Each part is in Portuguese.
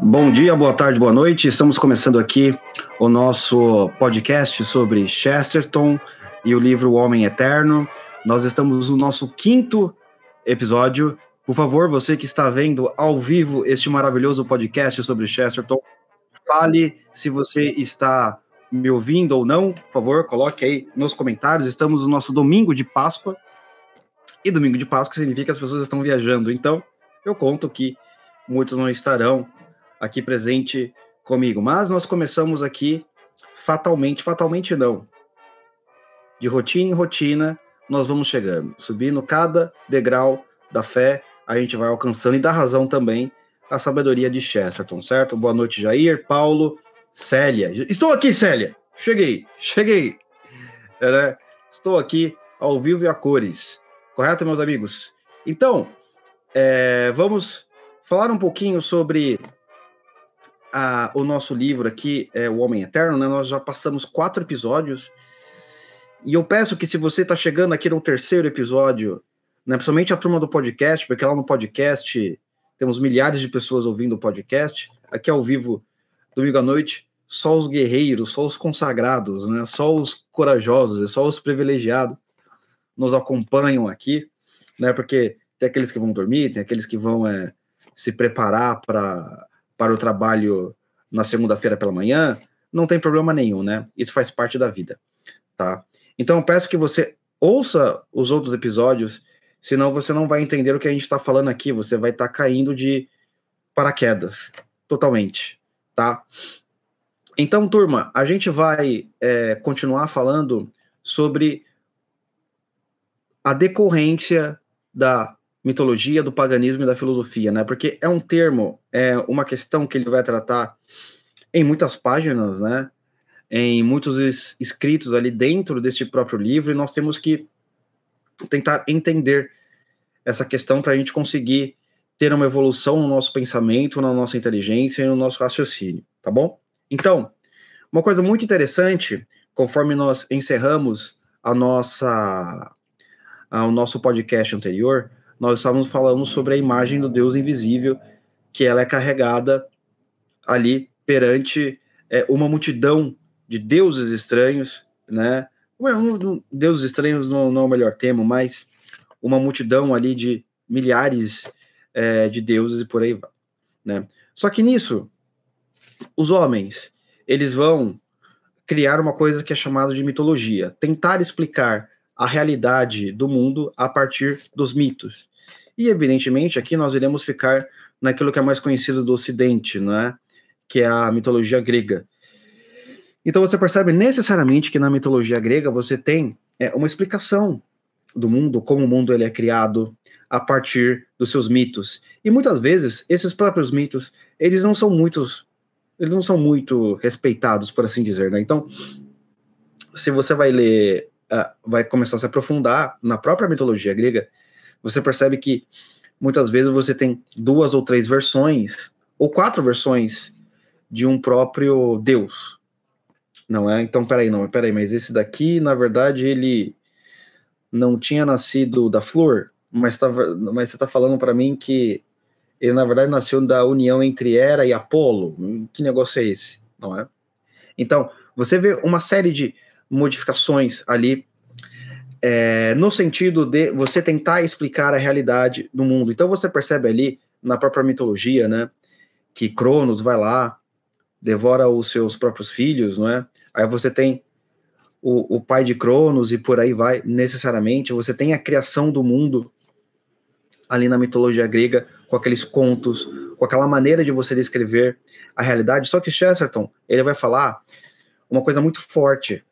Bom dia, boa tarde, boa noite. Estamos começando aqui o nosso podcast sobre Chesterton e o livro O Homem Eterno. Nós estamos no nosso quinto episódio. Por favor, você que está vendo ao vivo este maravilhoso podcast sobre Chesterton, fale se você está me ouvindo ou não. Por favor, coloque aí nos comentários. Estamos no nosso domingo de Páscoa. E domingo de Páscoa significa que as pessoas estão viajando. Então, eu conto que muitos não estarão aqui presente comigo. Mas nós começamos aqui fatalmente, fatalmente não. De rotina em rotina, nós vamos chegando, subindo cada degrau da fé, a gente vai alcançando e da razão também a sabedoria de Chesterton, certo? Boa noite, Jair, Paulo, Célia. Estou aqui, Célia. Cheguei, cheguei. É, né? Estou aqui ao vivo e a cores. Correto, meus amigos? Então, é, vamos falar um pouquinho sobre a, o nosso livro aqui, é O Homem Eterno, né? Nós já passamos quatro episódios. E eu peço que, se você está chegando aqui no terceiro episódio, né, principalmente a turma do podcast, porque lá no podcast temos milhares de pessoas ouvindo o podcast, aqui ao vivo, domingo à noite, só os guerreiros, só os consagrados, né, só os corajosos, só os privilegiados nos acompanham aqui, né, porque tem aqueles que vão dormir, tem aqueles que vão é, se preparar para para o trabalho na segunda-feira pela manhã, não tem problema nenhum, né? Isso faz parte da vida, tá? Então, peço que você ouça os outros episódios, senão você não vai entender o que a gente está falando aqui, você vai estar tá caindo de paraquedas, totalmente, tá? Então, turma, a gente vai é, continuar falando sobre a decorrência da mitologia, do paganismo e da filosofia, né? Porque é um termo, é uma questão que ele vai tratar em muitas páginas, né? Em muitos escritos ali dentro deste próprio livro, e nós temos que tentar entender essa questão para a gente conseguir ter uma evolução no nosso pensamento, na nossa inteligência e no nosso raciocínio, tá bom? Então, uma coisa muito interessante, conforme nós encerramos a nossa, a, o nosso podcast anterior, nós estávamos falando sobre a imagem do Deus invisível, que ela é carregada ali perante é, uma multidão de deuses estranhos, né? Deuses estranhos não, não, é o melhor termo, mas uma multidão ali de milhares é, de deuses e por aí vai, né? Só que nisso, os homens, eles vão criar uma coisa que é chamada de mitologia, tentar explicar a realidade do mundo a partir dos mitos. E, evidentemente, aqui nós iremos ficar naquilo que é mais conhecido do Ocidente, né? que é a mitologia grega. Então você percebe necessariamente que na mitologia grega você tem é, uma explicação do mundo, como o mundo ele é criado a partir dos seus mitos. E muitas vezes esses próprios mitos, eles não são muitos, eles não são muito respeitados, por assim dizer, né? Então, se você vai ler uh, vai começar a se aprofundar na própria mitologia grega, você percebe que muitas vezes você tem duas ou três versões, ou quatro versões de um próprio Deus. Não é? Então, peraí, não, peraí, mas esse daqui, na verdade, ele não tinha nascido da flor, mas, tava, mas você está falando para mim que ele, na verdade, nasceu da união entre Hera e Apolo. Que negócio é esse? Não é? Então, você vê uma série de modificações ali, é, no sentido de você tentar explicar a realidade do mundo. Então você percebe ali, na própria mitologia, né, que Cronos vai lá, devora os seus próprios filhos, não é? Aí você tem o, o pai de Cronos e por aí vai, necessariamente. Você tem a criação do mundo ali na mitologia grega, com aqueles contos, com aquela maneira de você descrever a realidade. Só que Chesterton, ele vai falar uma coisa muito forte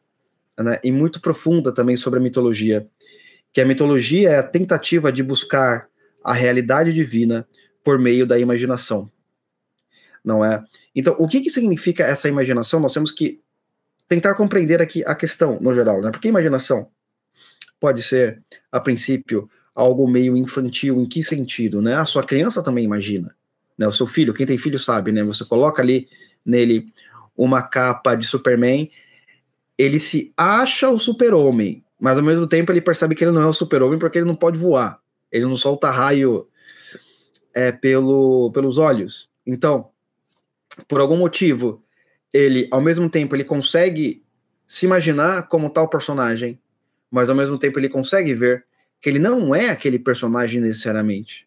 né, e muito profunda também sobre a mitologia, que a mitologia é a tentativa de buscar a realidade divina por meio da imaginação. Não é? Então, o que, que significa essa imaginação? Nós temos que tentar compreender aqui a questão no geral, né? Porque imaginação pode ser, a princípio, algo meio infantil, em que sentido, né? A sua criança também imagina, né? O seu filho, quem tem filho sabe, né? Você coloca ali nele uma capa de Superman ele se acha o super-homem, mas ao mesmo tempo ele percebe que ele não é o super-homem porque ele não pode voar. Ele não solta raio é, pelo, pelos olhos. Então, por algum motivo, ele, ao mesmo tempo, ele consegue se imaginar como tal personagem, mas ao mesmo tempo ele consegue ver que ele não é aquele personagem necessariamente,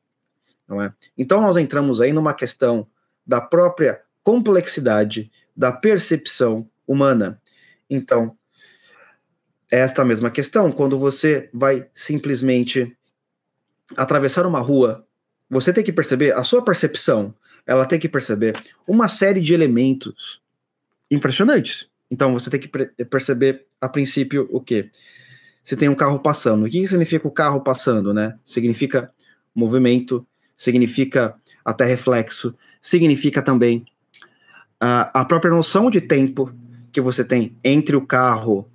não é? Então nós entramos aí numa questão da própria complexidade da percepção humana. Então, é esta mesma questão, quando você vai simplesmente atravessar uma rua, você tem que perceber, a sua percepção, ela tem que perceber uma série de elementos impressionantes. Então você tem que perceber a princípio o quê? Você tem um carro passando. O que significa o carro passando, né? Significa movimento, significa até reflexo, significa também a, a própria noção de tempo que você tem entre o carro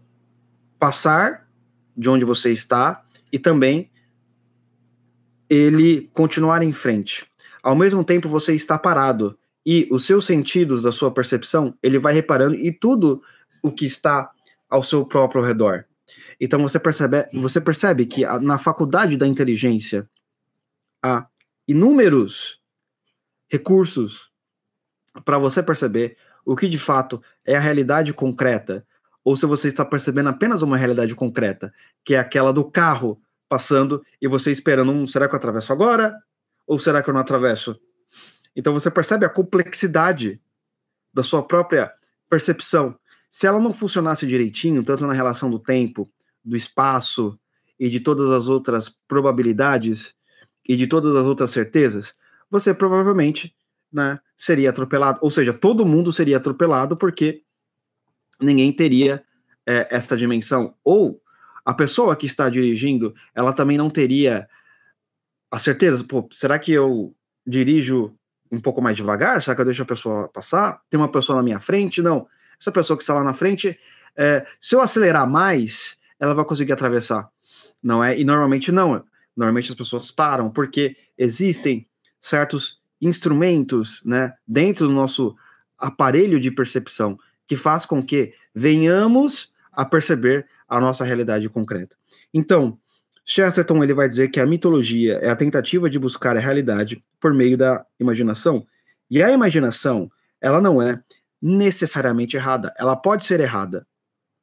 passar de onde você está e também ele continuar em frente. Ao mesmo tempo, você está parado e os seus sentidos da sua percepção, ele vai reparando e tudo o que está ao seu próprio redor. Então você percebe, você percebe que na faculdade da inteligência há inúmeros recursos para você perceber o que de fato é a realidade concreta, ou se você está percebendo apenas uma realidade concreta, que é aquela do carro passando e você esperando, um, será que eu atravesso agora? Ou será que eu não atravesso? Então você percebe a complexidade da sua própria percepção. Se ela não funcionasse direitinho, tanto na relação do tempo, do espaço e de todas as outras probabilidades e de todas as outras certezas, você provavelmente né, seria atropelado. Ou seja, todo mundo seria atropelado porque ninguém teria é, esta dimensão. Ou a pessoa que está dirigindo, ela também não teria a certeza, pô, será que eu dirijo um pouco mais devagar? Será que eu deixo a pessoa passar? Tem uma pessoa na minha frente? Não. Essa pessoa que está lá na frente, é, se eu acelerar mais, ela vai conseguir atravessar. Não é? E normalmente não. Normalmente as pessoas param, porque existem certos instrumentos né, dentro do nosso aparelho de percepção que faz com que venhamos a perceber a nossa realidade concreta. Então, Chesterton ele vai dizer que a mitologia é a tentativa de buscar a realidade por meio da imaginação. E a imaginação, ela não é necessariamente errada. Ela pode ser errada,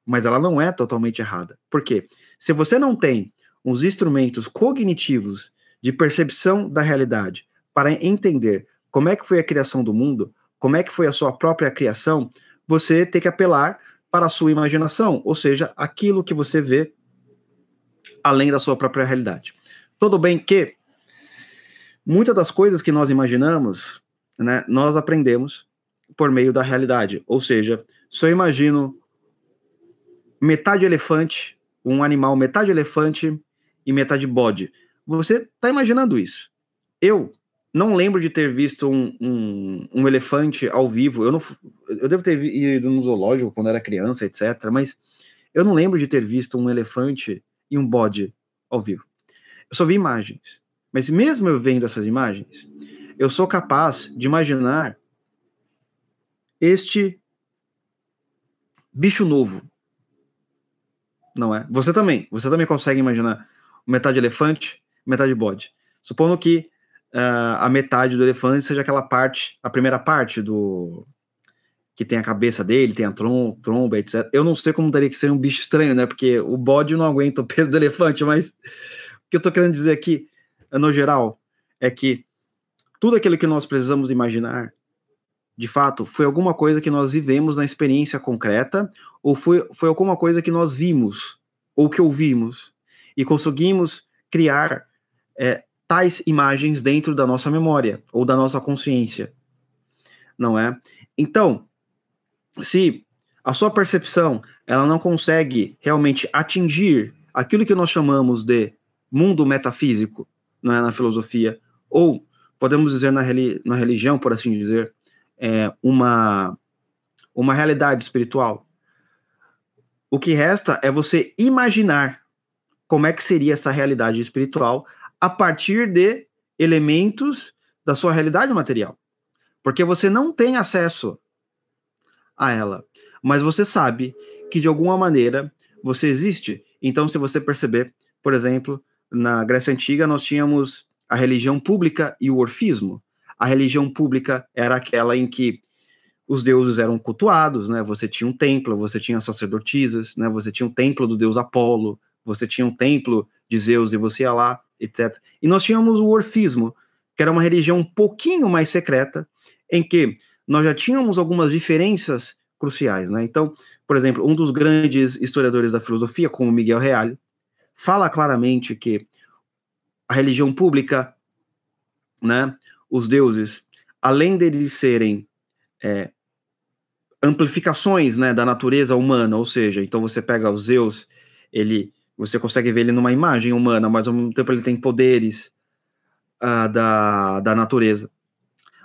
mas ela não é totalmente errada. Por quê? Se você não tem os instrumentos cognitivos de percepção da realidade para entender como é que foi a criação do mundo, como é que foi a sua própria criação, você tem que apelar para a sua imaginação, ou seja, aquilo que você vê além da sua própria realidade. Tudo bem que muitas das coisas que nós imaginamos, né, nós aprendemos por meio da realidade. Ou seja, se eu imagino metade elefante, um animal metade elefante e metade bode, você está imaginando isso. Eu não lembro de ter visto um, um, um, elefante ao vivo. Eu, não, eu devo ter ido no zoológico quando era criança, etc. Mas eu não lembro de ter visto um elefante e um bode ao vivo. Eu só vi imagens. Mas mesmo eu vendo essas imagens, eu sou capaz de imaginar este bicho novo. Não é? Você também. Você também consegue imaginar metade elefante, metade bode. Supondo que uh, a metade do elefante seja aquela parte, a primeira parte do, que tem a cabeça dele, tem a trom tromba, etc. Eu não sei como teria que ser um bicho estranho, né? Porque o bode não aguenta o peso do elefante, mas o que eu tô querendo dizer aqui, no geral, é que tudo aquilo que nós precisamos imaginar, de fato, foi alguma coisa que nós vivemos na experiência concreta, ou foi, foi alguma coisa que nós vimos, ou que ouvimos, e conseguimos criar é, tais imagens dentro da nossa memória, ou da nossa consciência, não é? Então, se a sua percepção ela não consegue realmente atingir aquilo que nós chamamos de mundo metafísico, não é, na filosofia, ou podemos dizer na, reli na religião, por assim dizer, é, uma, uma realidade espiritual. O que resta é você imaginar como é que seria essa realidade espiritual a partir de elementos da sua realidade material. Porque você não tem acesso a ela. Mas você sabe que de alguma maneira você existe. Então, se você perceber, por exemplo, na Grécia Antiga nós tínhamos a religião pública e o orfismo. A religião pública era aquela em que os deuses eram cultuados, né? Você tinha um templo, você tinha sacerdotisas, né? Você tinha um templo do deus Apolo, você tinha um templo de Zeus e você ia lá, etc. E nós tínhamos o orfismo, que era uma religião um pouquinho mais secreta, em que nós já tínhamos algumas diferenças cruciais, né? Então, por exemplo, um dos grandes historiadores da filosofia, como Miguel Reale, fala claramente que a religião pública, né, os deuses, além deles serem é, amplificações, né, da natureza humana, ou seja, então você pega os Zeus, ele, você consegue ver ele numa imagem humana, mas ao mesmo tempo ele tem poderes uh, da, da natureza.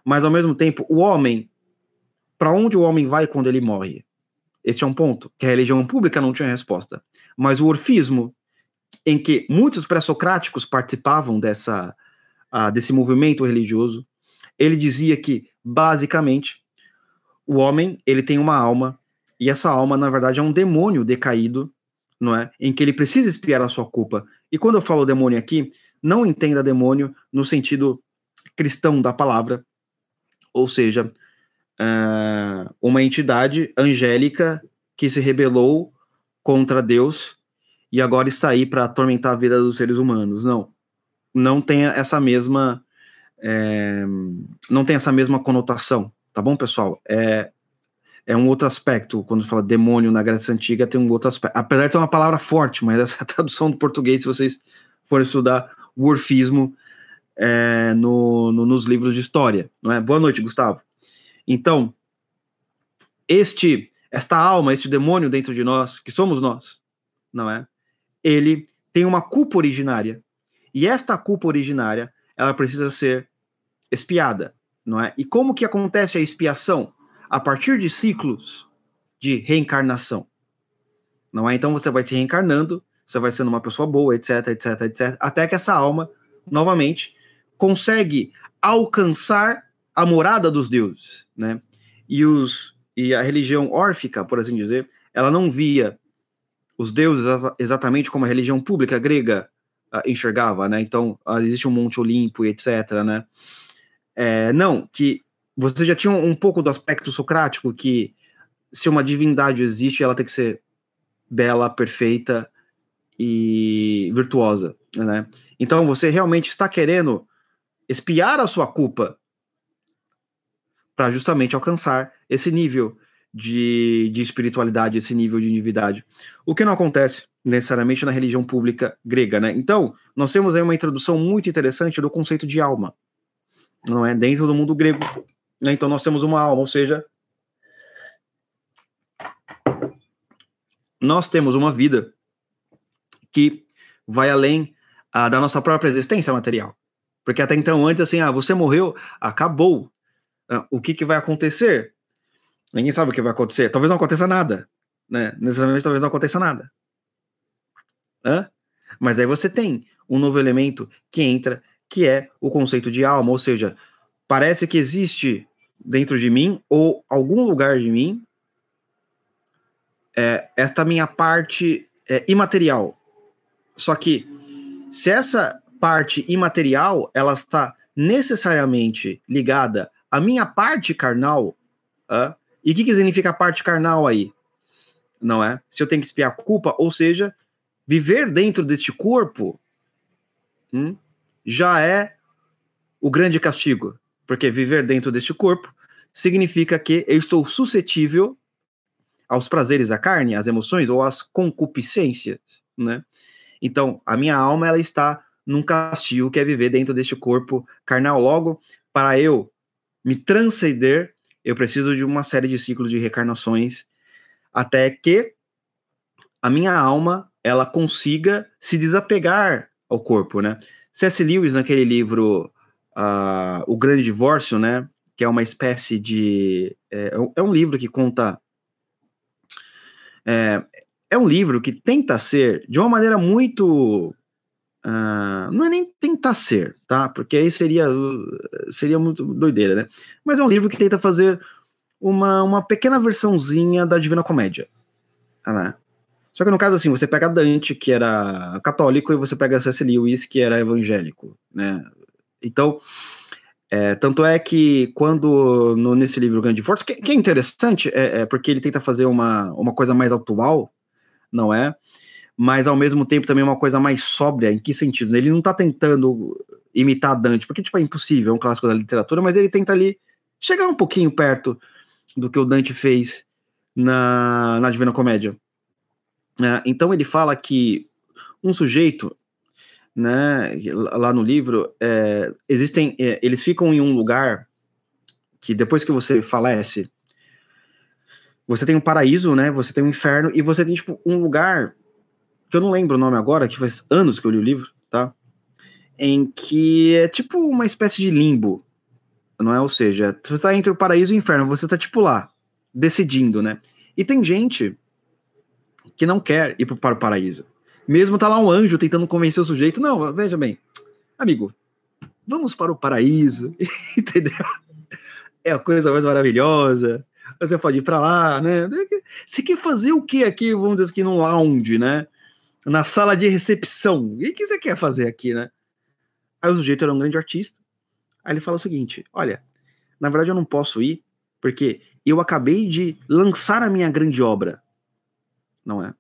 Mas ao mesmo tempo, o homem, para onde o homem vai quando ele morre? Este é um ponto que a religião pública não tinha resposta. Mas o orfismo, em que muitos pré-socráticos participavam dessa, uh, desse movimento religioso, ele dizia que, basicamente, o homem ele tem uma alma, e essa alma, na verdade, é um demônio decaído, não é? Em que ele precisa espiar a sua culpa. E quando eu falo demônio aqui, não entenda demônio no sentido cristão da palavra, ou seja, uh, uma entidade angélica que se rebelou contra Deus e agora está aí para atormentar a vida dos seres humanos. Não, não tem essa mesma é, não tem essa mesma conotação, tá bom, pessoal? É, é um outro aspecto. Quando fala demônio na Grécia Antiga, tem um outro aspecto. Apesar de ser uma palavra forte, mas essa tradução do português, se vocês forem estudar o orfismo é, no, no, nos livros de história, não é? Boa noite, Gustavo. Então, este, esta alma, este demônio dentro de nós, que somos nós, não é? Ele tem uma culpa originária. E esta culpa originária, ela precisa ser espiada, não é? E como que acontece a expiação? A partir de ciclos de reencarnação. Não é? Então você vai se reencarnando, você vai sendo uma pessoa boa, etc, etc, etc, até que essa alma novamente consegue alcançar a morada dos deuses, né? E os e a religião órfica, por assim dizer, ela não via os deuses exatamente como a religião pública grega uh, enxergava, né? Então uh, existe um Monte Olimpo e etc, né? É, não, que você já tinha um, um pouco do aspecto socrático que se uma divindade existe, ela tem que ser bela, perfeita e virtuosa, né? Então você realmente está querendo espiar a sua culpa para justamente alcançar esse nível de, de espiritualidade, esse nível de divindade. O que não acontece necessariamente na religião pública grega, né? Então, nós temos aí uma introdução muito interessante do conceito de alma, não é? Dentro do mundo grego. Né? Então, nós temos uma alma, ou seja, nós temos uma vida que vai além ah, da nossa própria existência material. Porque até então, antes, assim, ah, você morreu, acabou. Ah, o que, que vai acontecer? Ninguém sabe o que vai acontecer. Talvez não aconteça nada. Né? Necessariamente, talvez não aconteça nada. Hã? Mas aí você tem um novo elemento que entra, que é o conceito de alma, ou seja, parece que existe dentro de mim, ou algum lugar de mim, é, esta minha parte é, imaterial. Só que se essa parte imaterial ela está necessariamente ligada à minha parte carnal, e o que, que significa a parte carnal aí? Não é? Se eu tenho que espiar culpa, ou seja, viver dentro deste corpo hum, já é o grande castigo, porque viver dentro deste corpo significa que eu estou suscetível aos prazeres da carne, às emoções ou às concupiscências, né? Então, a minha alma ela está num castigo que é viver dentro deste corpo carnal. Logo, para eu me transcender, eu preciso de uma série de ciclos de recarnações até que a minha alma ela consiga se desapegar ao corpo, né? C.S. Lewis naquele livro O Grande Divórcio, né? Que é uma espécie de é, é um livro que conta é, é um livro que tenta ser, de uma maneira muito. Uh, não é nem tentar ser, tá? Porque aí seria, seria muito doideira, né? Mas é um livro que tenta fazer uma, uma pequena versãozinha da Divina Comédia. Né? Só que no caso, assim, você pega Dante, que era católico, e você pega C.S. Lewis, que era evangélico, né? Então, É, tanto é que quando no, nesse livro Grande Força, que, que é interessante, é, é, porque ele tenta fazer uma, uma coisa mais atual, não é? Mas ao mesmo tempo também uma coisa mais sóbria. Em que sentido? Ele não está tentando imitar Dante, porque tipo, é impossível, é um clássico da literatura, mas ele tenta ali chegar um pouquinho perto do que o Dante fez na, na Divina Comédia. É, então ele fala que um sujeito né, lá no livro, é, existem, é, eles ficam em um lugar que depois que você falece, você tem um paraíso, né, você tem um inferno, e você tem, tipo, um lugar, que eu não lembro o nome agora, que faz anos que eu li o livro, tá, em que é tipo uma espécie de limbo, não é? Ou seja, você está entre o paraíso e o inferno, você está tipo lá, decidindo, né? E tem gente que não quer ir para o paraíso. Mesmo tá lá um anjo tentando convencer o sujeito. Não, veja bem, amigo, vamos para o paraíso, entendeu? É a coisa mais maravilhosa. Você pode ir para lá, né? Você quer fazer o que aqui, vamos dizer aqui, no lounge, né? Na sala de recepção. O que você quer fazer aqui, né? Aí o sujeito era um grande artista. Aí ele fala o seguinte: olha, na verdade eu não posso ir, porque eu acabei de lançar a minha grande obra. Não é?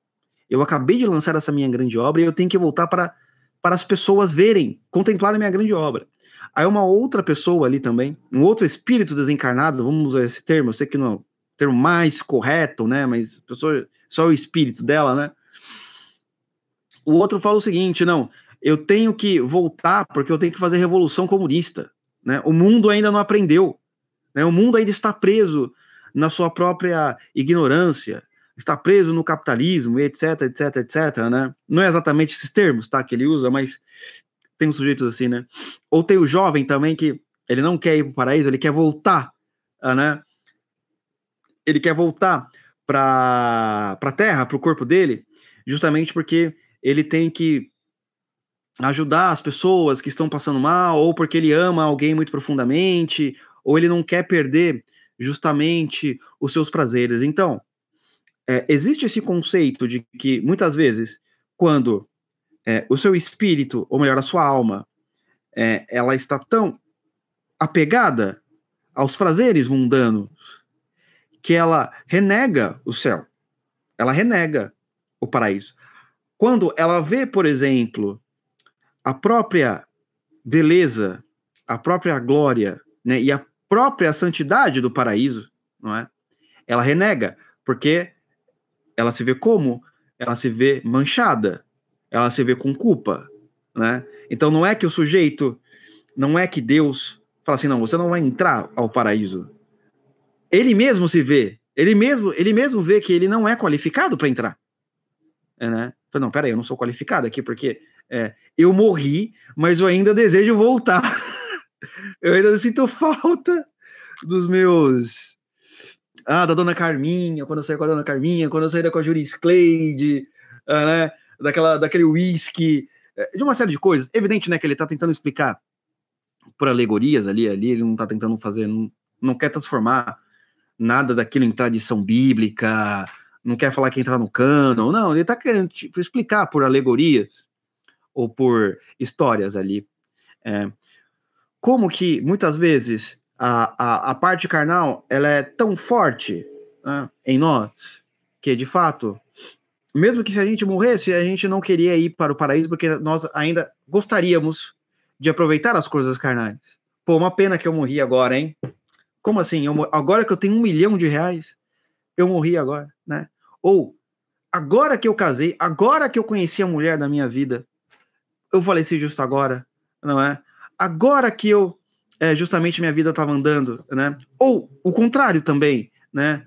Eu acabei de lançar essa minha grande obra e eu tenho que voltar para, para as pessoas verem, contemplarem a minha grande obra. Aí uma outra pessoa ali também, um outro espírito desencarnado, vamos usar esse termo, eu sei que não é o termo mais correto, né? Mas pessoa, só o espírito dela, né? O outro fala o seguinte: não, eu tenho que voltar porque eu tenho que fazer revolução comunista. Né? O mundo ainda não aprendeu. Né? O mundo ainda está preso na sua própria ignorância está preso no capitalismo, etc, etc, etc, né? Não é exatamente esses termos, tá, que ele usa, mas tem uns sujeitos assim, né? Ou tem o jovem também que ele não quer ir para o paraíso, ele quer voltar, ah, né? Ele quer voltar para a terra, para o corpo dele, justamente porque ele tem que ajudar as pessoas que estão passando mal, ou porque ele ama alguém muito profundamente, ou ele não quer perder justamente os seus prazeres. Então, é, existe esse conceito de que muitas vezes, quando é, o seu espírito, ou melhor, a sua alma, é, ela está tão apegada aos prazeres mundanos que ela renega o céu, ela renega o paraíso. Quando ela vê, por exemplo, a própria beleza, a própria glória, né, e a própria santidade do paraíso, não é? Ela renega, porque ela se vê como? Ela se vê manchada, ela se vê com culpa, né? Então não é que o sujeito, não é que Deus fala assim, não, você não vai entrar ao paraíso. Ele mesmo se vê, ele mesmo, ele mesmo vê que ele não é qualificado para entrar, é, né? Fala, não, peraí, eu não sou qualificado aqui porque é, eu morri, mas eu ainda desejo voltar. eu ainda sinto falta dos meus ah, da Dona Carminha, quando eu saí com a Dona Carminha, quando eu saí com a Juris Cleide, ah, né, daquela, daquele whisky, é, de uma série de coisas. Evidente, né, que ele está tentando explicar por alegorias ali, ali ele não está tentando fazer, não, não quer transformar nada daquilo em tradição bíblica, não quer falar que entrar no cano, não, ele está querendo tipo, explicar por alegorias ou por histórias ali. É, como que muitas vezes a, a, a parte carnal ela é tão forte né, em nós que, de fato, mesmo que se a gente morresse, a gente não queria ir para o paraíso porque nós ainda gostaríamos de aproveitar as coisas carnais. Pô, uma pena que eu morri agora, hein? Como assim? Eu, agora que eu tenho um milhão de reais, eu morri agora, né? Ou agora que eu casei, agora que eu conheci a mulher da minha vida, eu faleci justo agora, não é? Agora que eu é, justamente minha vida estava andando, né? Ou o contrário também, né?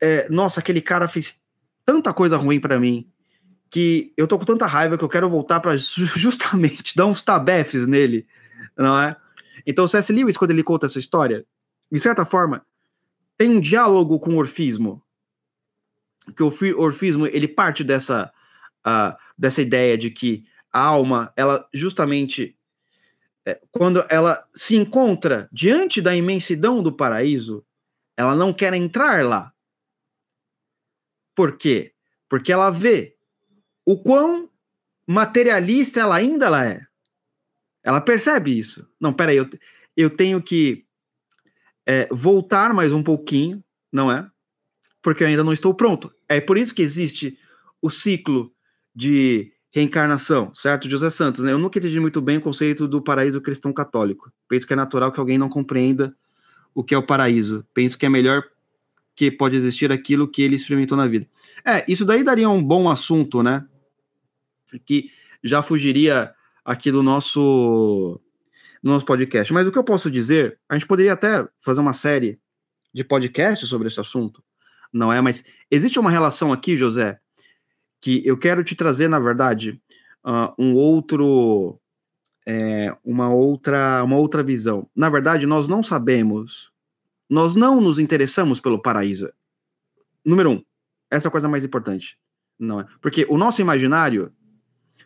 É, nossa, aquele cara fez tanta coisa ruim para mim que eu tô com tanta raiva que eu quero voltar para justamente dar uns tabefes nele, não é? Então o C.S. Lewis, quando ele conta essa história, de certa forma, tem um diálogo com o orfismo, que o orfismo ele parte dessa uh, dessa ideia de que a alma, ela justamente quando ela se encontra diante da imensidão do paraíso, ela não quer entrar lá. Por quê? Porque ela vê o quão materialista ela ainda ela é. Ela percebe isso. Não, peraí, eu, eu tenho que é, voltar mais um pouquinho, não é? Porque eu ainda não estou pronto. É por isso que existe o ciclo de reencarnação, certo? José Santos, né? Eu nunca entendi muito bem o conceito do paraíso cristão católico. Penso que é natural que alguém não compreenda o que é o paraíso. Penso que é melhor que pode existir aquilo que ele experimentou na vida. É, isso daí daria um bom assunto, né? Que já fugiria aqui do nosso no nosso podcast. Mas o que eu posso dizer, a gente poderia até fazer uma série de podcasts sobre esse assunto, não é? Mas existe uma relação aqui, José, que eu quero te trazer, na verdade, uh, um outro, é, uma outra, uma outra visão. Na verdade, nós não sabemos, nós não nos interessamos pelo paraíso. Número um, essa é a coisa mais importante, não é? Porque o nosso imaginário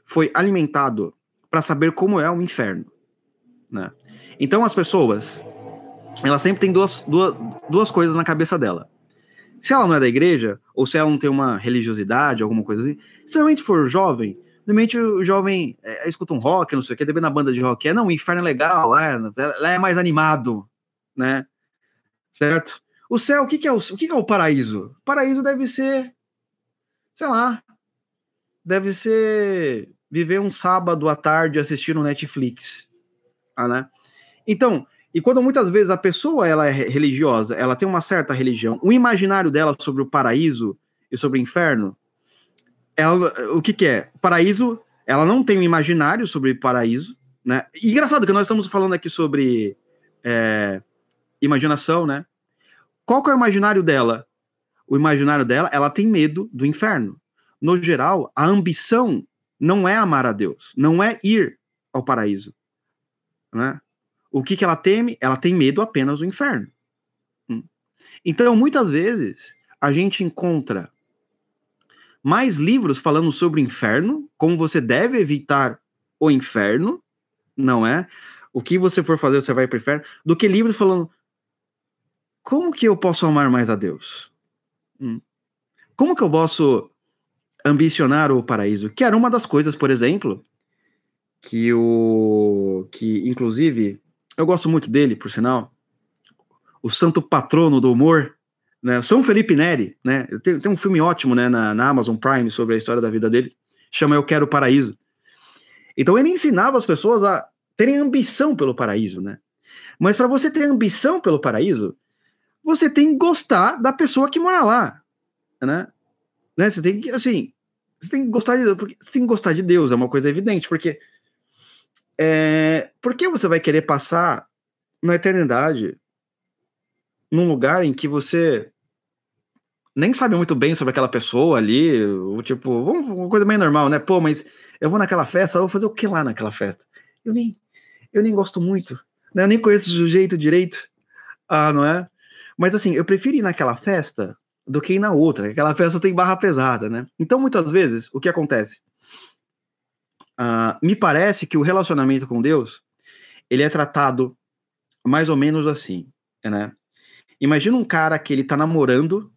foi alimentado para saber como é o inferno. Né? Então as pessoas, elas sempre têm duas, duas, duas coisas na cabeça dela. Se ela não é da igreja, ou se ela não tem uma religiosidade, alguma coisa assim, se realmente for jovem, normalmente o jovem é, escuta um rock, não sei o que, depende da banda de rock, é, não, o inferno é legal, lá, é, lá é mais animado, né? Certo? O céu, o que, que é o, o que, que é o paraíso? O paraíso deve ser, sei lá, deve ser viver um sábado à tarde assistindo Netflix. Ah, né? Então, e quando muitas vezes a pessoa ela é religiosa, ela tem uma certa religião, o imaginário dela sobre o paraíso e sobre o inferno, ela, o que, que é? O paraíso, ela não tem um imaginário sobre o paraíso, né? E engraçado que nós estamos falando aqui sobre é, imaginação, né? Qual que é o imaginário dela? O imaginário dela, ela tem medo do inferno. No geral, a ambição não é amar a Deus, não é ir ao paraíso. Né? O que, que ela teme? Ela tem medo apenas do inferno. Hum. Então, muitas vezes, a gente encontra mais livros falando sobre o inferno, como você deve evitar o inferno, não é? O que você for fazer, você vai para o inferno, do que livros falando como que eu posso amar mais a Deus? Hum. Como que eu posso ambicionar o paraíso? Que era uma das coisas, por exemplo, que o que inclusive eu gosto muito dele, por sinal, o santo patrono do humor, né? São Felipe Neri, né? Tem, tem um filme ótimo, né, na, na, Amazon Prime sobre a história da vida dele, chama Eu Quero o Paraíso. Então ele ensinava as pessoas a terem ambição pelo paraíso, né? Mas para você ter ambição pelo paraíso, você tem que gostar da pessoa que mora lá, né? né? Você tem que, assim, você tem que gostar de Deus, porque você tem que gostar de Deus, é uma coisa evidente, porque é, por que você vai querer passar na eternidade num lugar em que você nem sabe muito bem sobre aquela pessoa ali, tipo, uma coisa meio normal, né? Pô, mas eu vou naquela festa, eu vou fazer o que lá naquela festa? Eu nem, eu nem gosto muito, né? Eu nem conheço o sujeito direito, ah, não é? Mas assim, eu prefiro ir naquela festa do que ir na outra. Aquela festa tem barra pesada, né? Então, muitas vezes, o que acontece? Uh, me parece que o relacionamento com Deus ele é tratado mais ou menos assim, né? Imagina um cara que ele tá namorando,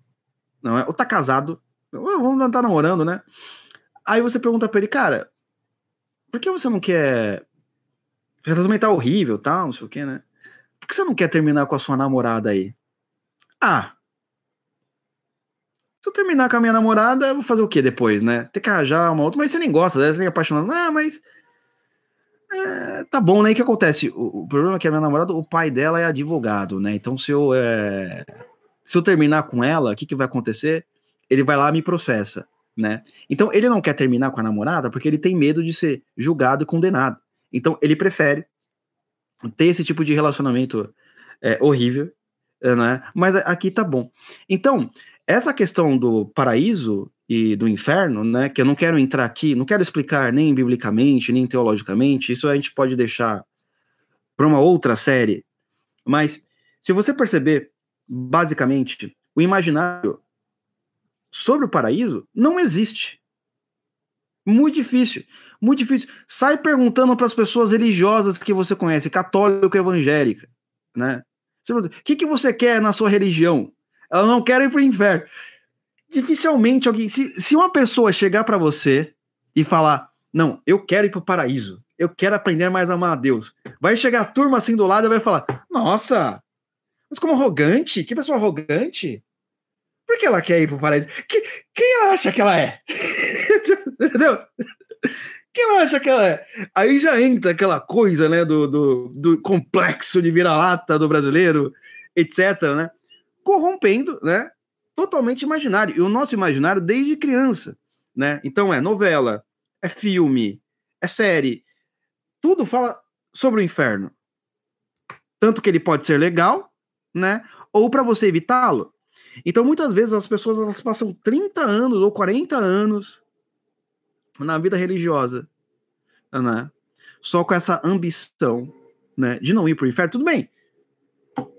não é? Ou tá casado, vamos tá namorando, né? Aí você pergunta pra ele, cara, por que você não quer. Relacionamento tá horrível, tal, não sei o que, né? Por que você não quer terminar com a sua namorada aí? Ah, se eu terminar com a minha namorada, eu vou fazer o que depois, né? Ter que arranjar uma outra, mas você nem gosta, né? você nem é apaixonado. Ah, mas. É, tá bom, né? O que acontece? O, o, problema é que a minha namorada, o pai dela é advogado, né? Então, se eu, é, se eu terminar com ela, o que, que vai acontecer? Ele vai lá e me processa, né? Então, ele não quer terminar com a namorada porque ele tem medo de ser julgado e condenado. Então, ele prefere ter esse tipo de relacionamento é, horrível, né? Mas aqui tá bom. Então, essa questão do paraíso e do inferno, né, que eu não quero entrar aqui, não quero explicar nem biblicamente, nem teologicamente, isso a gente pode deixar para uma outra série. Mas se você perceber, basicamente, o imaginário sobre o paraíso não existe. Muito difícil, muito difícil. Sai perguntando para as pessoas religiosas que você conhece, católico, evangélica, né? O que, que você quer na sua religião? Ela não quer ir pro inferno. Dificilmente alguém. Se, se uma pessoa chegar para você e falar, não, eu quero ir pro paraíso, eu quero aprender mais a amar a Deus. Vai chegar a turma assim do lado e vai falar: Nossa, mas como arrogante? Que pessoa arrogante? Por que ela quer ir pro paraíso? Que, quem ela acha que ela é? Entendeu? Quem ela acha que ela é? Aí já entra aquela coisa, né, do, do, do complexo de vira-lata do brasileiro, etc, né? Corrompendo, né? Totalmente imaginário. E o nosso imaginário desde criança, né? Então é novela, é filme, é série. Tudo fala sobre o inferno. Tanto que ele pode ser legal, né? Ou para você evitá-lo. Então, muitas vezes as pessoas elas passam 30 anos ou 40 anos na vida religiosa, né? Só com essa ambição, né, de não ir para o inferno. Tudo bem.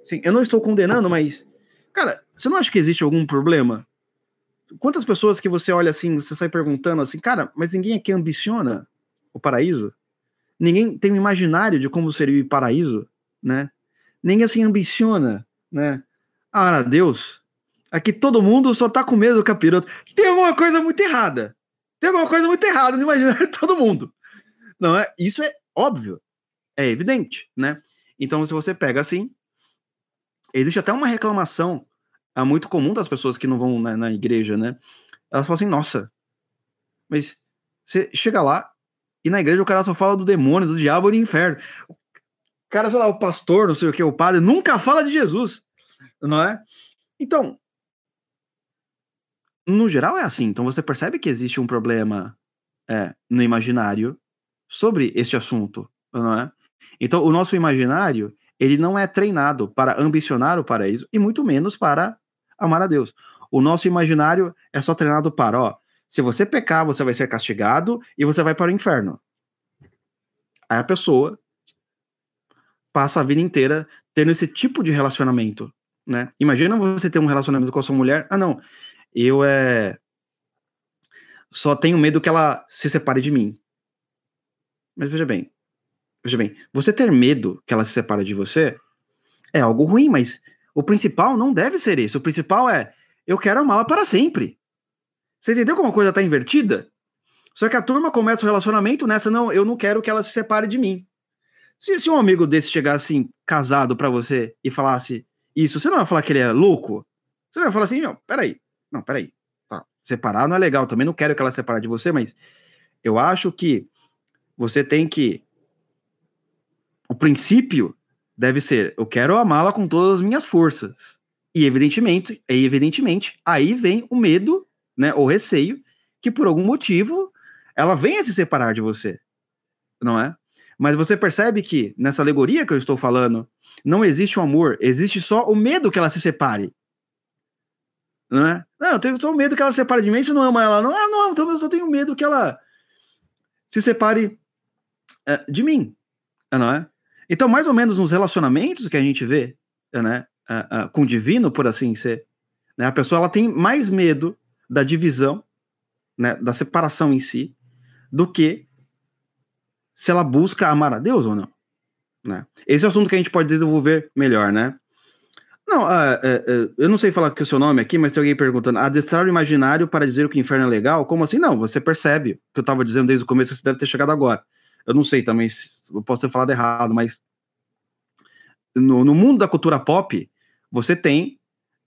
Sim, eu não estou condenando, mas cara, você não acha que existe algum problema? Quantas pessoas que você olha assim, você sai perguntando assim, cara, mas ninguém aqui ambiciona o paraíso? Ninguém tem um imaginário de como seria o paraíso, né? Ninguém assim ambiciona, né? Ah, Deus, aqui todo mundo só tá com medo do capiroto. Tem alguma coisa muito errada. Tem alguma coisa muito errada no imaginário de todo mundo. Não é? Isso é óbvio. É evidente, né? Então, se você pega assim, existe até uma reclamação é muito comum das pessoas que não vão na, na igreja, né? Elas falam assim, nossa, mas você chega lá e na igreja o cara só fala do demônio, do diabo e do inferno. O cara, sei lá, o pastor, não sei o que, o padre, nunca fala de Jesus, não é? Então, no geral é assim. Então você percebe que existe um problema é, no imaginário sobre este assunto, não é? Então o nosso imaginário ele não é treinado para ambicionar o paraíso e muito menos para amar a Deus. O nosso imaginário é só treinado para, ó, se você pecar, você vai ser castigado e você vai para o inferno. Aí a pessoa passa a vida inteira tendo esse tipo de relacionamento, né? Imagina você ter um relacionamento com a sua mulher, ah não, eu é só tenho medo que ela se separe de mim. Mas veja bem, veja bem, você ter medo que ela se separe de você é algo ruim, mas o principal não deve ser isso. O principal é eu quero amá-la para sempre. Você entendeu como a coisa está invertida? Só que a turma começa o relacionamento nessa, não, eu não quero que ela se separe de mim. Se, se um amigo desse chegasse assim, casado para você e falasse isso, você não vai falar que ele é louco? Você vai falar assim, não, peraí, não, peraí. Tá. Separar não é legal. Também não quero que ela separe de você, mas eu acho que você tem que. O princípio deve ser: eu quero amá-la com todas as minhas forças. E evidentemente, e evidentemente, aí vem o medo, né, ou receio, que por algum motivo ela venha se separar de você. Não é? Mas você percebe que nessa alegoria que eu estou falando, não existe o um amor, existe só o medo que ela se separe. Não é? Não, eu tenho só medo que ela se separe de mim, se não ama ela. Não, ah, não, então eu só tenho medo que ela se separe é, de mim. Não é? Então, mais ou menos nos relacionamentos que a gente vê, né, com o divino, por assim ser, né, a pessoa ela tem mais medo da divisão, né, da separação em si, do que se ela busca amar a Deus ou não. Né? Esse é o assunto que a gente pode desenvolver melhor, né? Não, uh, uh, uh, eu não sei falar que o seu nome aqui, mas tem alguém perguntando: adestrar o imaginário para dizer que o inferno é legal? Como assim? Não, você percebe o que eu estava dizendo desde o começo, você deve ter chegado agora. Eu não sei também, eu posso ter falado errado, mas no, no mundo da cultura pop, você tem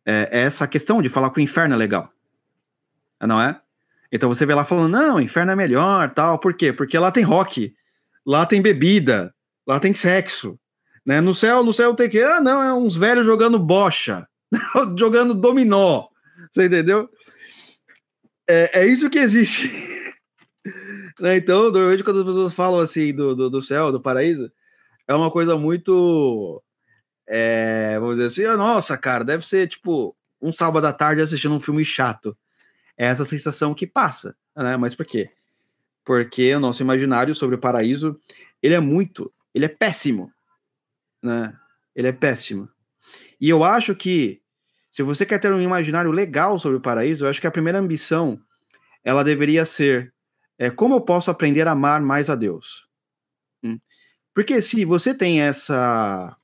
é, essa questão de falar que o inferno é legal. Não é? Então você vê lá falando: não, o inferno é melhor, tal. Por quê? Porque lá tem rock, lá tem bebida, lá tem sexo. Né? No céu, no céu tem que. Ah, não, é uns velhos jogando bocha, jogando dominó. Você entendeu? É, é isso que existe. Né? Então, normalmente, quando as pessoas falam assim do, do, do céu, do paraíso, é uma coisa muito. É, vamos dizer assim, oh, nossa, cara, deve ser tipo um sábado à tarde assistindo um filme chato. É essa sensação que passa, né? Mas por quê? Porque o nosso imaginário sobre o paraíso, ele é muito, ele é péssimo né? Ele é péssimo. E eu acho que se você quer ter um imaginário legal sobre o paraíso, eu acho que a primeira ambição ela deveria ser é, como eu posso aprender a amar mais a Deus. Hum? Porque se você tem essa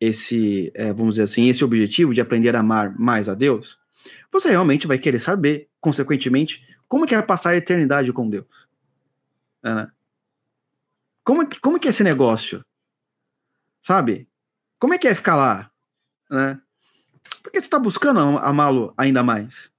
esse, é, vamos dizer assim, esse objetivo de aprender a amar mais a Deus, você realmente vai querer saber, consequentemente, como que é passar a eternidade com Deus. É, né? Como, como que é esse negócio? Sabe? Como é que é ficar lá? Né? Por que você está buscando amá-lo ainda mais?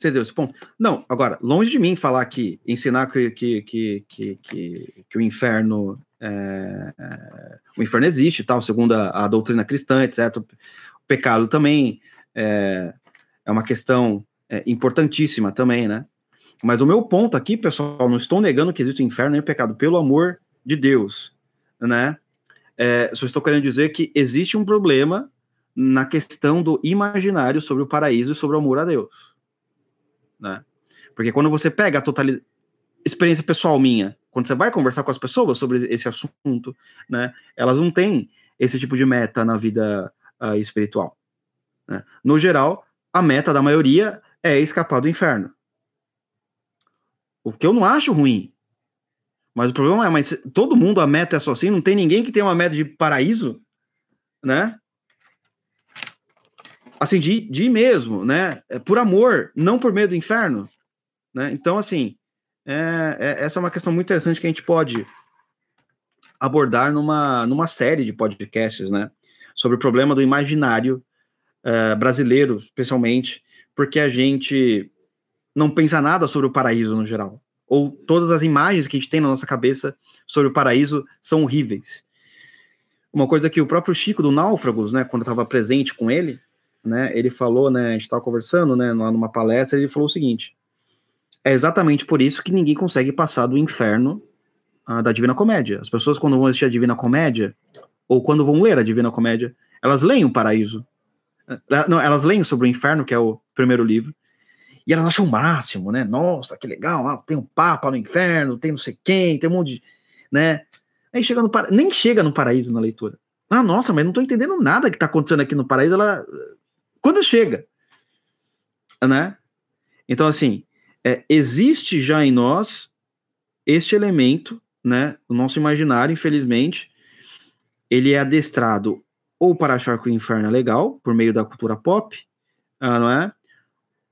Você entendeu esse ponto? Não, agora, longe de mim falar que ensinar que, que, que, que, que, que o inferno é, é, o inferno existe, tal, segundo a, a, doutrina cristã, etc. O pecado também é, é uma questão é, importantíssima também, né? Mas o meu ponto aqui, pessoal, não estou negando que existe o inferno nem o pecado, pelo amor de Deus, né? É, só estou querendo dizer que existe um problema na questão do imaginário sobre o paraíso e sobre o amor a Deus, né? Porque quando você pega a totalidade, experiência pessoal minha, quando você vai conversar com as pessoas sobre esse assunto, né, elas não têm esse tipo de meta na vida uh, espiritual. Né? No geral, a meta da maioria é escapar do inferno. O que eu não acho ruim. Mas o problema é, mas todo mundo a meta é só assim, não tem ninguém que tenha uma meta de paraíso, né? Assim, de, de ir mesmo, né? É por amor, não por medo do inferno, né? Então, assim, é, é, essa é uma questão muito interessante que a gente pode abordar numa, numa série de podcasts, né? Sobre o problema do imaginário é, brasileiro, especialmente, porque a gente não pensa nada sobre o paraíso no geral. Ou todas as imagens que a gente tem na nossa cabeça sobre o paraíso são horríveis. Uma coisa que o próprio Chico do Náufragos, né, quando estava presente com ele, né, ele falou, né, a gente estava conversando, né, numa palestra, ele falou o seguinte: é exatamente por isso que ninguém consegue passar do inferno uh, da Divina Comédia. As pessoas, quando vão assistir a Divina Comédia, ou quando vão ler a Divina Comédia, elas leem o paraíso. Uh, não, elas leem sobre o inferno, que é o primeiro livro, e elas acham o máximo, né? Nossa, que legal, ah, tem um Papa no inferno, tem não sei quem, tem um monte de. né? Aí chega no nem chega no paraíso na leitura. Ah, nossa, mas não tô entendendo nada que tá acontecendo aqui no paraíso. Ela. Quando chega, né? Então, assim, é, existe já em nós este elemento, né? O nosso imaginário, infelizmente, ele é adestrado ou para achar que o inferno é legal, por meio da cultura pop, ah, não é?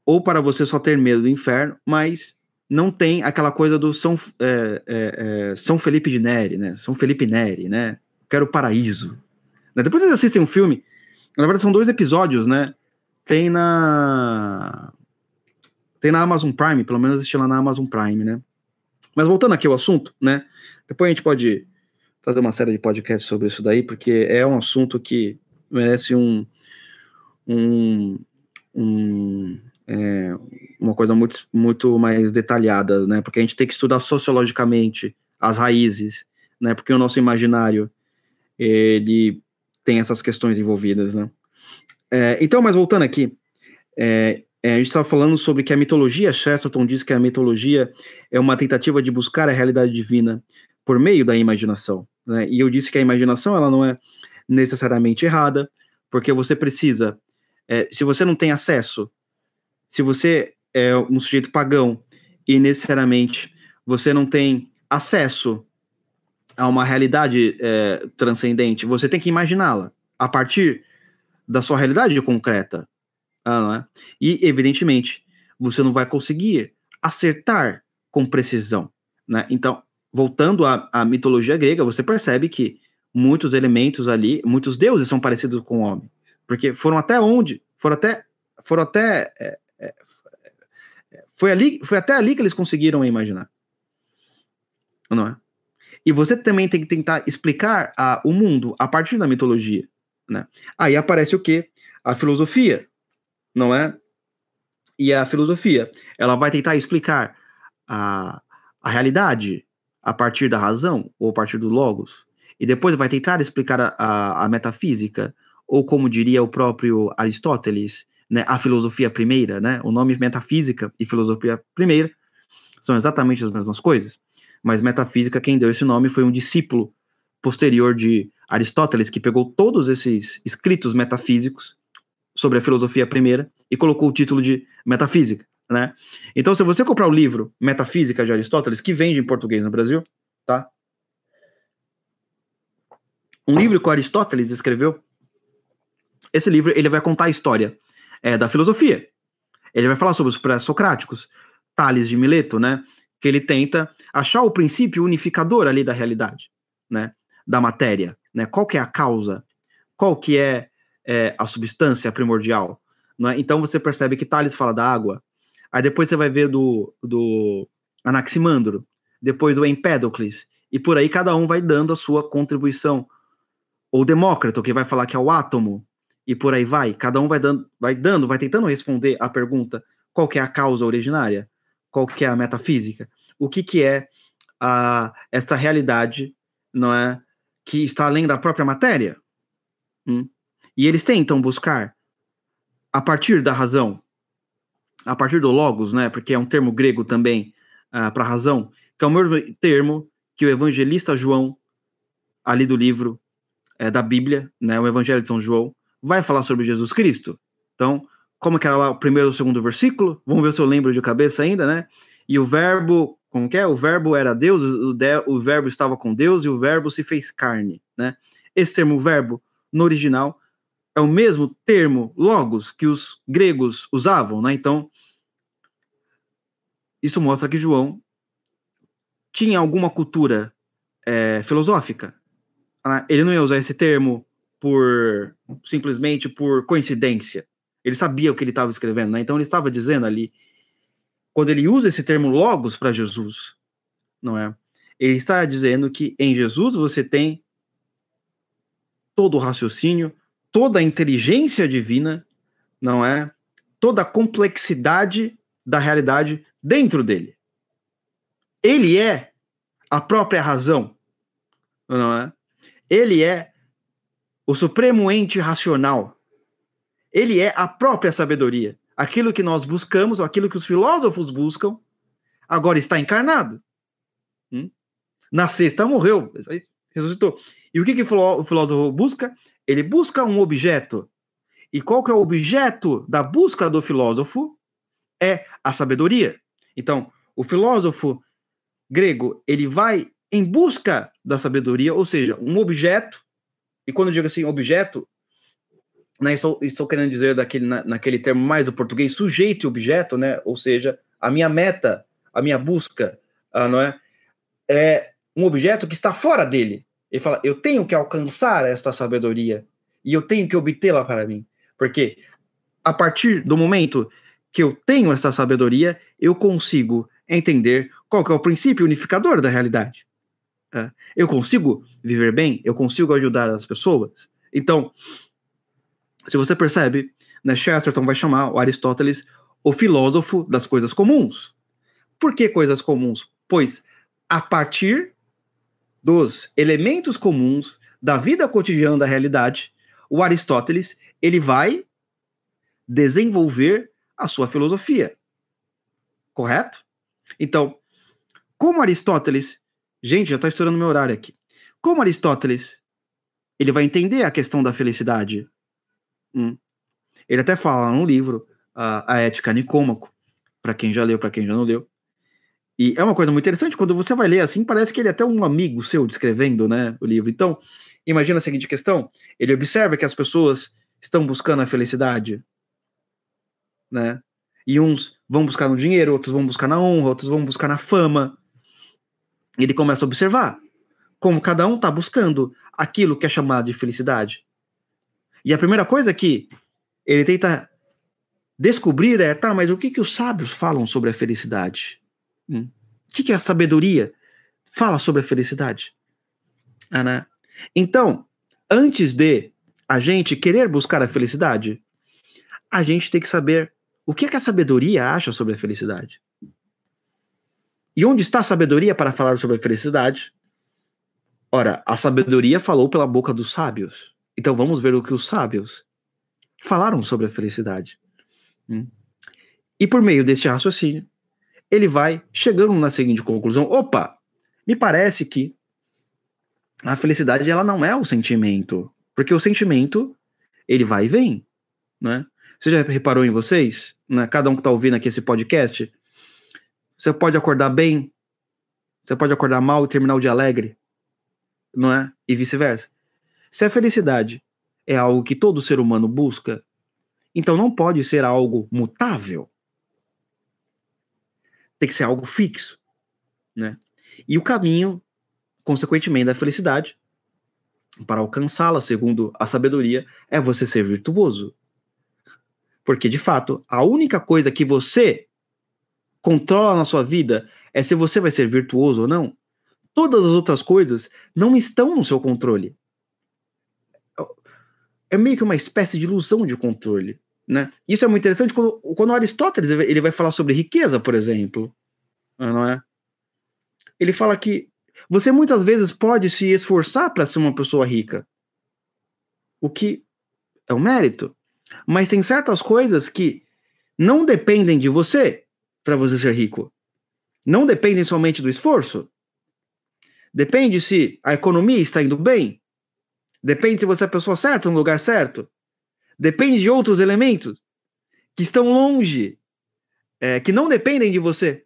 Ou para você só ter medo do inferno, mas não tem aquela coisa do São, é, é, é, São Felipe de Neri, né? São Felipe Neri, né? Quero o paraíso. Né? Depois vocês assistem um filme, na verdade são dois episódios, né? Tem na tem na Amazon Prime, pelo menos existe lá na Amazon Prime, né? Mas voltando aqui ao assunto, né? Depois a gente pode fazer uma série de podcasts sobre isso daí, porque é um assunto que merece um, um, um é, uma coisa muito, muito mais detalhada, né? Porque a gente tem que estudar sociologicamente as raízes, né? Porque o nosso imaginário ele tem essas questões envolvidas, né? É, então, mas voltando aqui, é, é, a gente estava falando sobre que a mitologia, Chesterton diz que a mitologia é uma tentativa de buscar a realidade divina por meio da imaginação. Né? E eu disse que a imaginação ela não é necessariamente errada, porque você precisa, é, se você não tem acesso, se você é um sujeito pagão e necessariamente você não tem acesso a uma realidade é, transcendente, você tem que imaginá-la a partir da sua realidade concreta. Ah, não é? E, evidentemente, você não vai conseguir acertar com precisão. Né? Então, voltando à, à, mitologia grega, você percebe que muitos elementos ali, muitos deuses são parecidos com o homem. Porque foram até onde? Foram até. Foram até. É, é, foi, ali, foi até ali que eles conseguiram imaginar. Não é? E você também tem que tentar explicar a, o mundo a partir da mitologia. Né? Aí aparece o que? A filosofia não é? E a filosofia, ela vai tentar explicar a, a realidade a partir da razão ou a partir do logos, e depois vai tentar explicar a, a, a metafísica, ou como diria o próprio Aristóteles, né, a filosofia primeira, né? O nome metafísica e filosofia primeira são exatamente as mesmas coisas, mas metafísica quem deu esse nome foi um discípulo posterior de Aristóteles que pegou todos esses escritos metafísicos sobre a filosofia primeira e colocou o título de Metafísica, né? Então, se você comprar o livro Metafísica de Aristóteles, que vende em português no Brasil, tá? Um livro que Aristóteles escreveu, esse livro ele vai contar a história é, da filosofia. Ele vai falar sobre os pré-socráticos, Tales de Mileto, né? Que ele tenta achar o princípio unificador ali da realidade, né? Da matéria, né? Qual que é a causa? Qual que é, é a substância primordial? Né? Então você percebe que Tales fala da água, aí depois você vai ver do, do Anaximandro, depois do Empédocles, e por aí cada um vai dando a sua contribuição. Ou Demócrito, que vai falar que é o átomo, e por aí vai. Cada um vai dando, vai dando, vai tentando responder a pergunta qual que é a causa originária, qual que é a metafísica, o que que é a, esta realidade, não é, que está além da própria matéria. Hum? E eles tentam buscar a partir da razão, a partir do logos, né, porque é um termo grego também uh, ah, para razão, que é o mesmo termo que o evangelista João, ali do livro é, da Bíblia, né, o Evangelho de São João, vai falar sobre Jesus Cristo. Então, como que era lá o primeiro e o segundo versículo? Vamos ver se eu lembro de cabeça ainda, né? E o verbo, como que é? O verbo era Deus, o, de, o verbo estava com Deus e o verbo se fez carne, né? Esse termo verbo, no original, é o mesmo termo logos que os gregos usavam, né? Então, isso mostra que João tinha alguma cultura é, filosófica. Né? Ele não ia usar esse termo por simplesmente por coincidência. Ele sabia o que ele estava escrevendo, né? Então ele estava dizendo ali, quando ele usa esse termo logos para Jesus, não é? Ele está dizendo que em Jesus você tem todo o raciocínio, toda a inteligência divina, não é? Toda a complexidade da realidade dentro dele. Ele é a própria razão, não é? Ele é o supremo ente racional. Ele é a própria sabedoria. Aquilo que nós buscamos, aquilo que os filósofos buscam, agora está encarnado. Hum? Na sexta morreu, ressuscitou. E o que, que o filósofo busca? Ele busca um objeto. E qual que é o objeto da busca do filósofo? É a sabedoria. Então, o filósofo grego, ele vai em busca da sabedoria, ou seja, um objeto e quando eu digo assim, objeto, né, estou, estou querendo dizer daquele, na, naquele termo mais do português, sujeito e objeto, né? Ou seja, a minha meta, a minha busca, ah, não é? É um objeto que está fora dele. Ele fala, eu tenho que alcançar esta sabedoria e eu tenho que obtê-la para mim. Porque a partir do momento que eu tenho essa sabedoria, eu consigo entender qual que é o princípio unificador da realidade. É. Eu consigo viver bem? Eu consigo ajudar as pessoas? Então, se você percebe, né, Chesterton vai chamar o Aristóteles o filósofo das coisas comuns. Por que coisas comuns? Pois a partir dos elementos comuns da vida cotidiana da realidade, o Aristóteles ele vai desenvolver a sua filosofia. Correto? Então, como Aristóteles Gente, já está estourando meu horário aqui. Como Aristóteles, ele vai entender a questão da felicidade. Hum. Ele até fala no livro a, a Ética Nicômaco, para quem já leu, para quem já não leu. E é uma coisa muito interessante, quando você vai ler assim, parece que ele é até um amigo seu descrevendo né, o livro. Então, imagina a seguinte questão: ele observa que as pessoas estão buscando a felicidade, né? E uns vão buscar no dinheiro, outros vão buscar na honra, outros vão buscar na fama ele começa a observar como cada um está buscando aquilo que é chamado de felicidade. E a primeira coisa que ele tenta descobrir é, tá, mas o que, que os sábios falam sobre a felicidade? Hum? O que, que a sabedoria fala sobre a felicidade? Ah, né? Então, antes de a gente querer buscar a felicidade, a gente tem que saber o que, que a sabedoria acha sobre a felicidade. E onde está a sabedoria para falar sobre a felicidade? Ora, a sabedoria falou pela boca dos sábios. Então vamos ver o que os sábios falaram sobre a felicidade. Hum. E por meio deste raciocínio, ele vai chegando na seguinte conclusão: opa, me parece que a felicidade ela não é o sentimento, porque o sentimento ele vai e vem, né? Você já reparou em vocês, né? Cada um que está ouvindo aqui esse podcast, você pode acordar bem, você pode acordar mal e terminar o dia alegre, não é? E vice-versa. Se a felicidade é algo que todo ser humano busca, então não pode ser algo mutável. Tem que ser algo fixo. né? E o caminho, consequentemente, da felicidade, para alcançá-la, segundo a sabedoria, é você ser virtuoso. Porque, de fato, a única coisa que você controla na sua vida é se você vai ser virtuoso ou não. Todas as outras coisas não estão no seu controle. É meio que uma espécie de ilusão de controle. Né? Isso é muito interessante quando, quando Aristóteles ele vai falar sobre riqueza, por exemplo. Não é? Ele fala que você muitas vezes pode se esforçar para ser uma pessoa rica, o que é um mérito. Mas tem certas coisas que não dependem de você para você ser rico. Não dependem somente do esforço. Depende se a economia está indo bem. Depende se você é a pessoa certa no lugar certo. Depende de outros elementos que estão longe, é, que não dependem de você.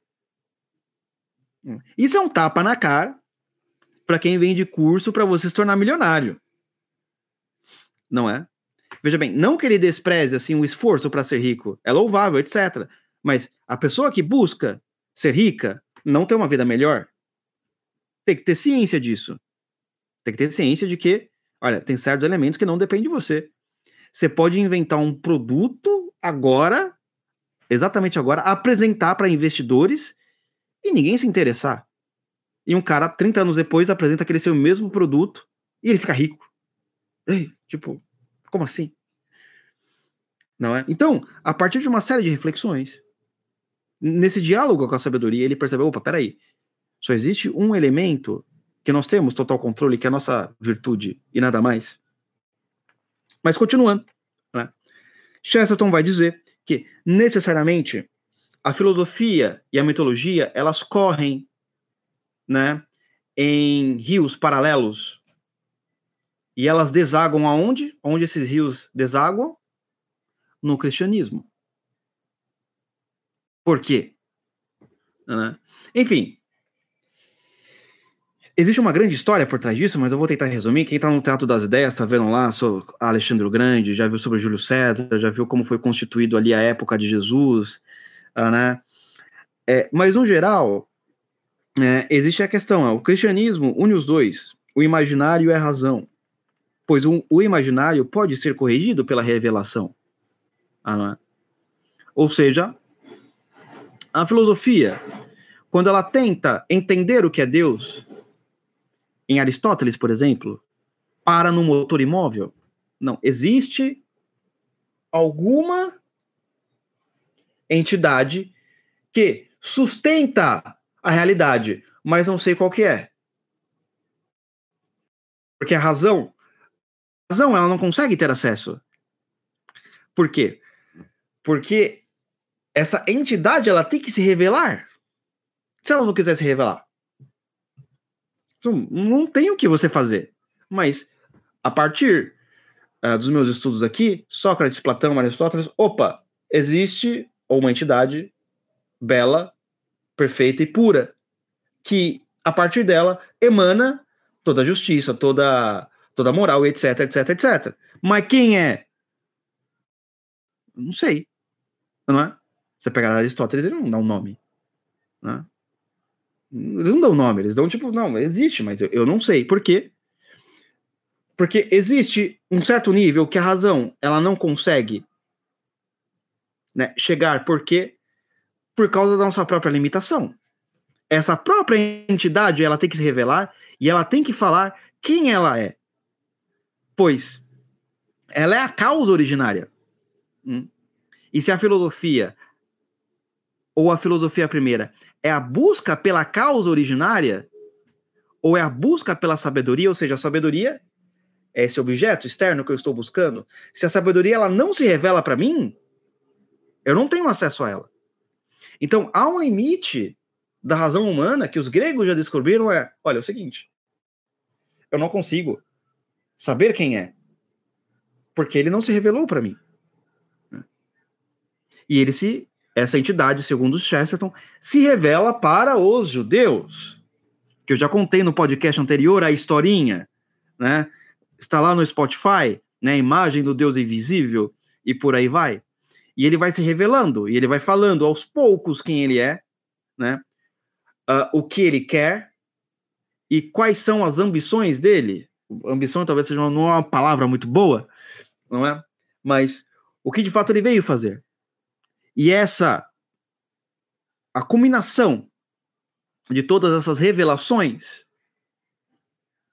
Isso é um tapa na cara para quem vende curso para você se tornar milionário. Não é? Veja bem, não que ele despreze assim o esforço para ser rico, é louvável, etc. Mas a pessoa que busca ser rica não ter uma vida melhor, tem que ter ciência disso. Tem que ter ciência de que, olha, tem certos elementos que não dependem de você. Você pode inventar um produto agora, exatamente agora, apresentar para investidores e ninguém se interessar. E um cara, 30 anos depois, apresenta aquele seu mesmo produto e ele fica rico. Ei, tipo, como assim? Não é? Então, a partir de uma série de reflexões, nesse diálogo com a sabedoria, ele percebeu: opa, peraí, só existe um elemento que nós temos total controle, que é a nossa virtude, e nada mais. Mas continuando, né? Chesterton vai dizer que necessariamente a filosofia e a mitologia elas correm né, em rios paralelos. E elas desaguam aonde? Onde esses rios desaguam? No cristianismo. Por quê? Né? Enfim, existe uma grande história por trás disso, mas eu vou tentar resumir. Quem está no Teatro das Ideias está vendo lá sobre Alexandre o Grande, já viu sobre Júlio César, já viu como foi constituído ali a época de Jesus, uh, né? É, mas, no geral, é, existe a questão, o cristianismo une os dois, o imaginário e a razão, pois o, o imaginário pode ser corrigido pela revelação. Ah, é? Ou seja, a filosofia, quando ela tenta entender o que é Deus, em Aristóteles, por exemplo, para no motor imóvel, não, existe alguma entidade que sustenta a realidade, mas não sei qual que é. Porque a razão, a razão ela não consegue ter acesso. Por quê? Porque essa entidade ela tem que se revelar. Se ela não quiser se revelar, não tem o que você fazer. Mas a partir uh, dos meus estudos aqui, Sócrates, Platão, Aristóteles, opa, existe uma entidade bela, perfeita e pura, que a partir dela emana toda a justiça, toda toda a moral, etc, etc, etc. Mas quem é? Não sei. Não é? Você pegar Aristóteles, ele não dá um nome. Né? Eles não dão nome, eles dão tipo, não, existe, mas eu, eu não sei. Por quê? Porque existe um certo nível que a razão ela não consegue né, chegar, porque por causa da nossa própria limitação. Essa própria entidade, ela tem que se revelar e ela tem que falar quem ela é. Pois ela é a causa originária. Hum? E se a filosofia, ou a filosofia primeira, é a busca pela causa originária, ou é a busca pela sabedoria, ou seja, a sabedoria é esse objeto externo que eu estou buscando. Se a sabedoria ela não se revela para mim, eu não tenho acesso a ela. Então, há um limite da razão humana que os gregos já descobriram é, olha, é o seguinte, eu não consigo saber quem é, porque ele não se revelou para mim. E ele se, essa entidade, segundo Chesterton, se revela para os judeus, que eu já contei no podcast anterior a historinha, né? Está lá no Spotify, né? A imagem do Deus invisível e por aí vai. E ele vai se revelando, e ele vai falando aos poucos quem ele é, né? uh, o que ele quer e quais são as ambições dele. Ambição talvez seja não é uma palavra muito boa, não é? Mas o que de fato ele veio fazer. E essa a combinação de todas essas revelações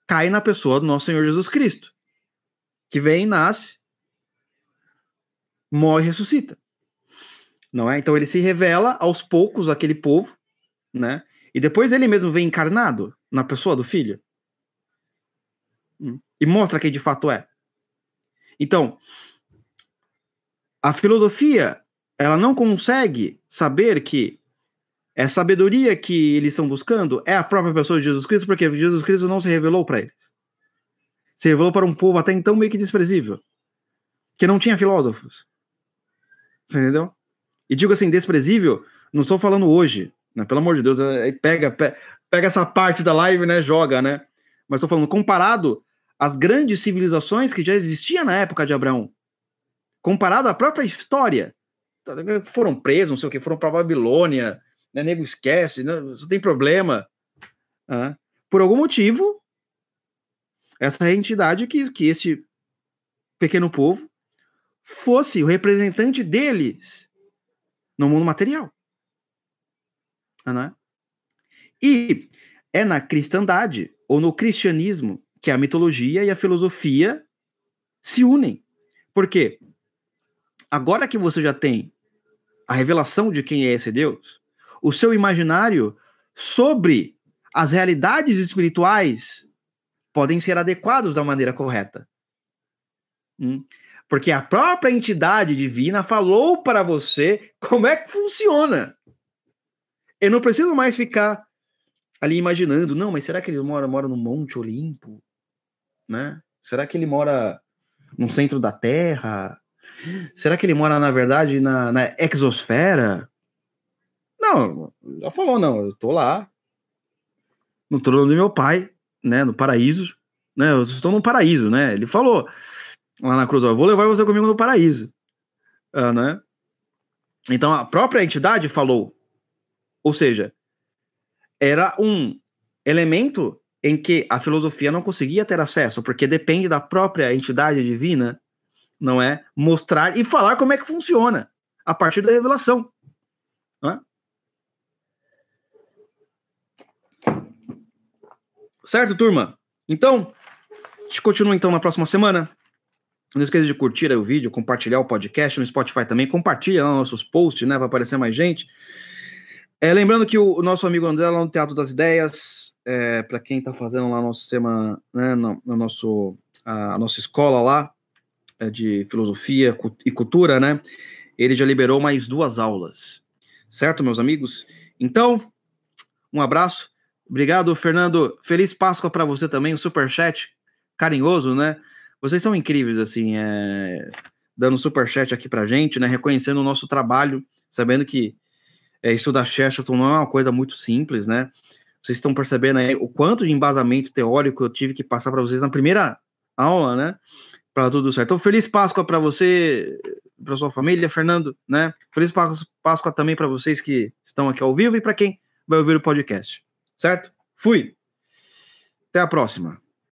cai na pessoa do nosso Senhor Jesus Cristo, que vem, nasce, morre e ressuscita. Não é? Então ele se revela aos poucos aquele povo, né? E depois ele mesmo vem encarnado na pessoa do filho. Hum. E mostra quem de fato é. Então, a filosofia, ela não consegue saber que é sabedoria que eles estão buscando é a própria pessoa de Jesus Cristo, porque Jesus Cristo não se revelou para eles. Se revelou para um povo até então meio que desprezível, que não tinha filósofos. Você entendeu? E digo assim, desprezível, não estou falando hoje, né? Pelo amor de Deus, aí pega, pega, pega essa parte da live, né? Joga, né? Mas estou falando comparado às grandes civilizações que já existiam na época de Abraão, comparado à própria história, foram presos, não sei o que, foram para Babilônia, né? Nego esquece, né? tem problema. Por algum motivo, essa entidade que, que este pequeno povo fosse o representante deles no mundo material. Né? E é na cristandade ou no cristianismo que a mitologia e a filosofia se unem. Por quê? Agora que você já tem a revelação de quem é esse Deus, o seu imaginário sobre as realidades espirituais podem ser adequados da maneira correta. Hum? Porque a própria entidade divina falou para você como é que funciona. Eu não preciso mais ficar ali imaginando, não, mas será que ele mora, mora no Monte Olimpo? Né? Será que ele mora no centro da Terra? Será que ele mora, na verdade, na, na exosfera? Não, já falou, não, eu tô lá, no trono do meu pai, né, no paraíso, né, eu estou no paraíso, né, ele falou lá na cruz, ó, vou levar você comigo no paraíso, uh, né, então a própria entidade falou, ou seja, era um elemento em que a filosofia não conseguia ter acesso, porque depende da própria entidade divina, não é? Mostrar e falar como é que funciona a partir da revelação. Não é? Certo, turma? Então, a gente continua então na próxima semana. Não esqueça de curtir o vídeo, compartilhar o podcast no Spotify também. Compartilha lá nossos posts, né? Para aparecer mais gente. É, lembrando que o, nosso amigo André lá no Teatro das Ideias, é, para quem está fazendo lá nosso semana, né, no, no, nosso, a, a, nossa escola lá de filosofia e cultura, né? Ele já liberou mais duas aulas, certo, meus amigos? Então, um abraço. Obrigado, Fernando. Feliz Páscoa para você também, um super chat carinhoso, né? Vocês são incríveis, assim, é... dando super chat aqui pra gente, né? Reconhecendo o nosso trabalho, sabendo que é, estudar Chesterton não é uma coisa muito simples, né? Vocês estão percebendo aí o quanto de embasamento teórico eu tive que passar para vocês na primeira aula, né? Para tudo certo. Então, feliz Páscoa para você, para sua família, Fernando, né? Feliz Páscoa também para vocês que estão aqui ao vivo e para quem vai ouvir o podcast certo? Fui. Até a próxima.